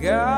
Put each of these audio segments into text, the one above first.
God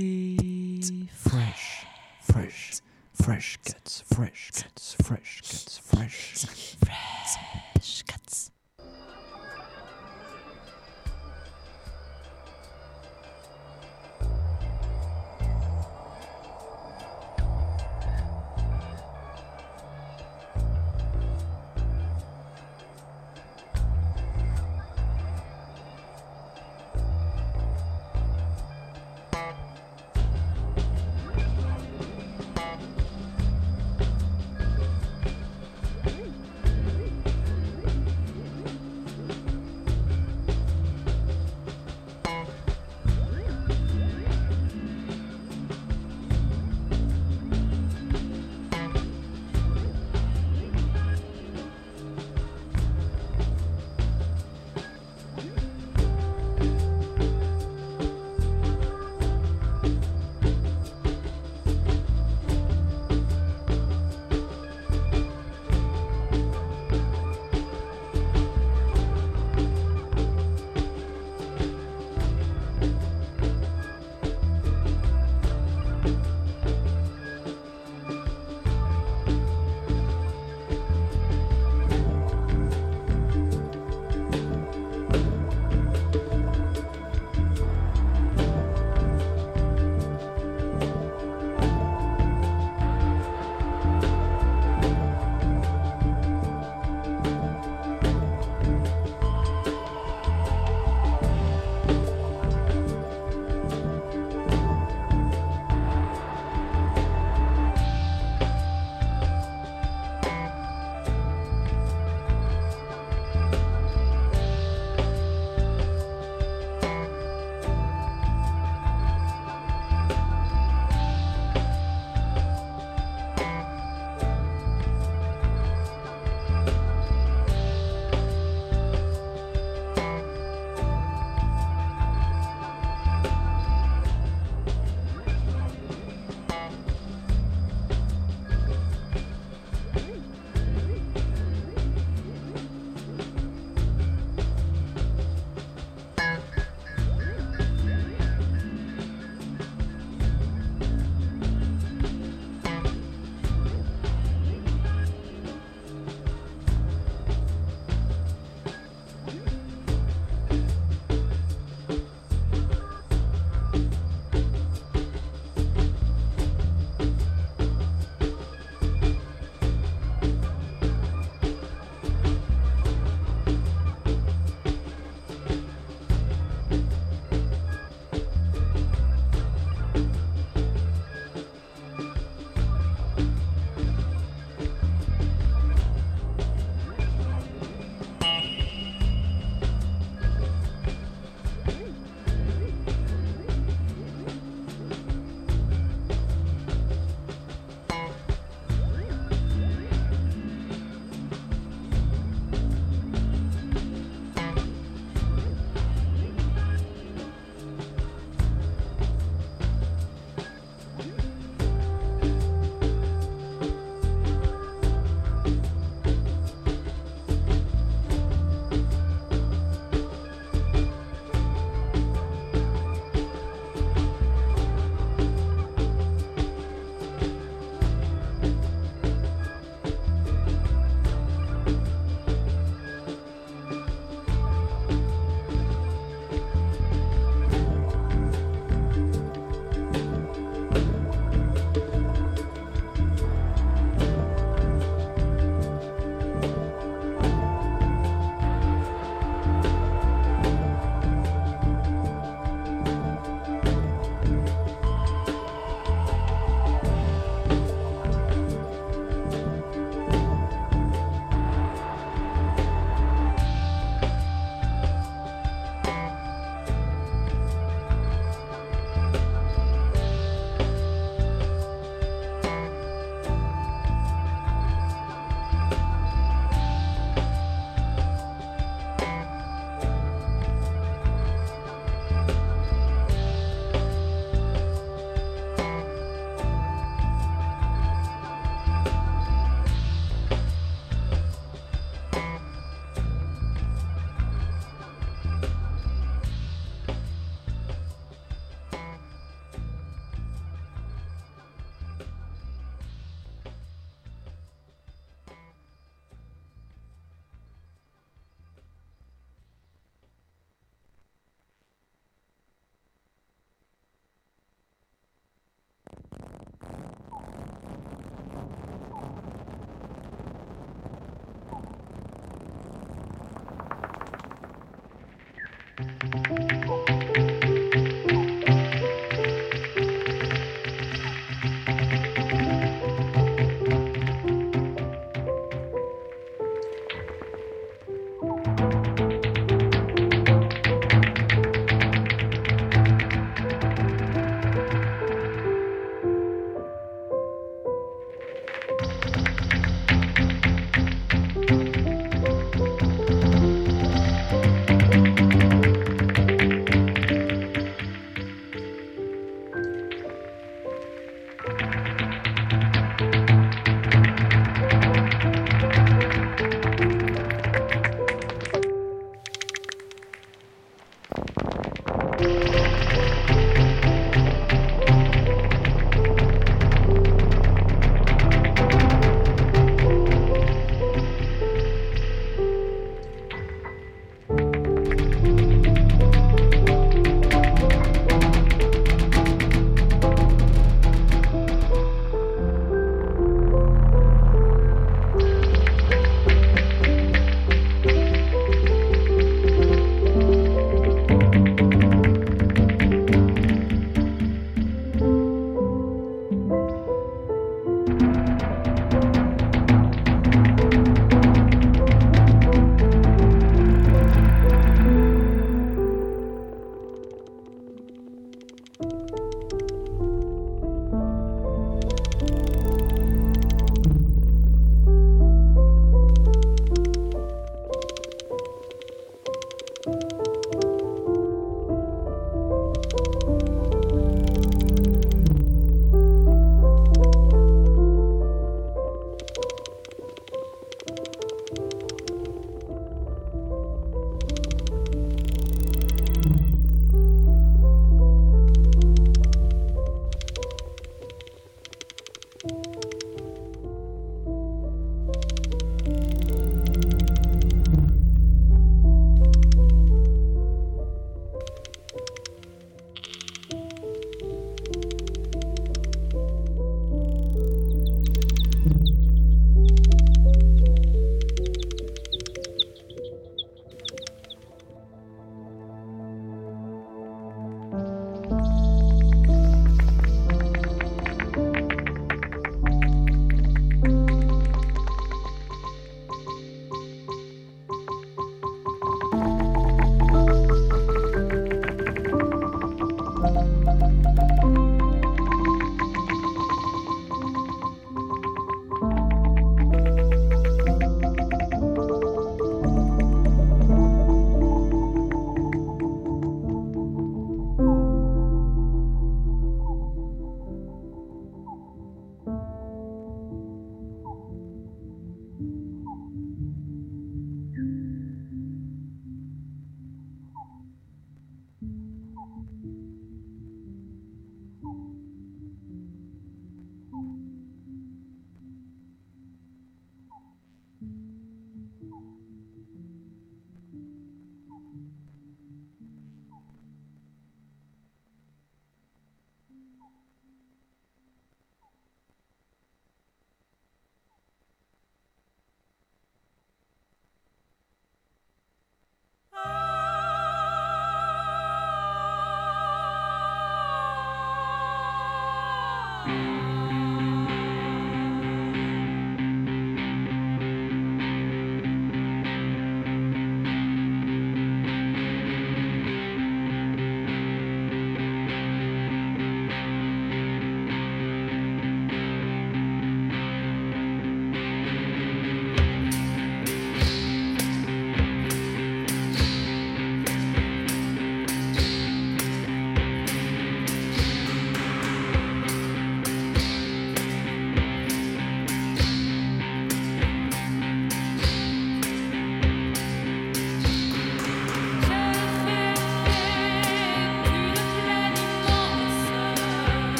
Fresh,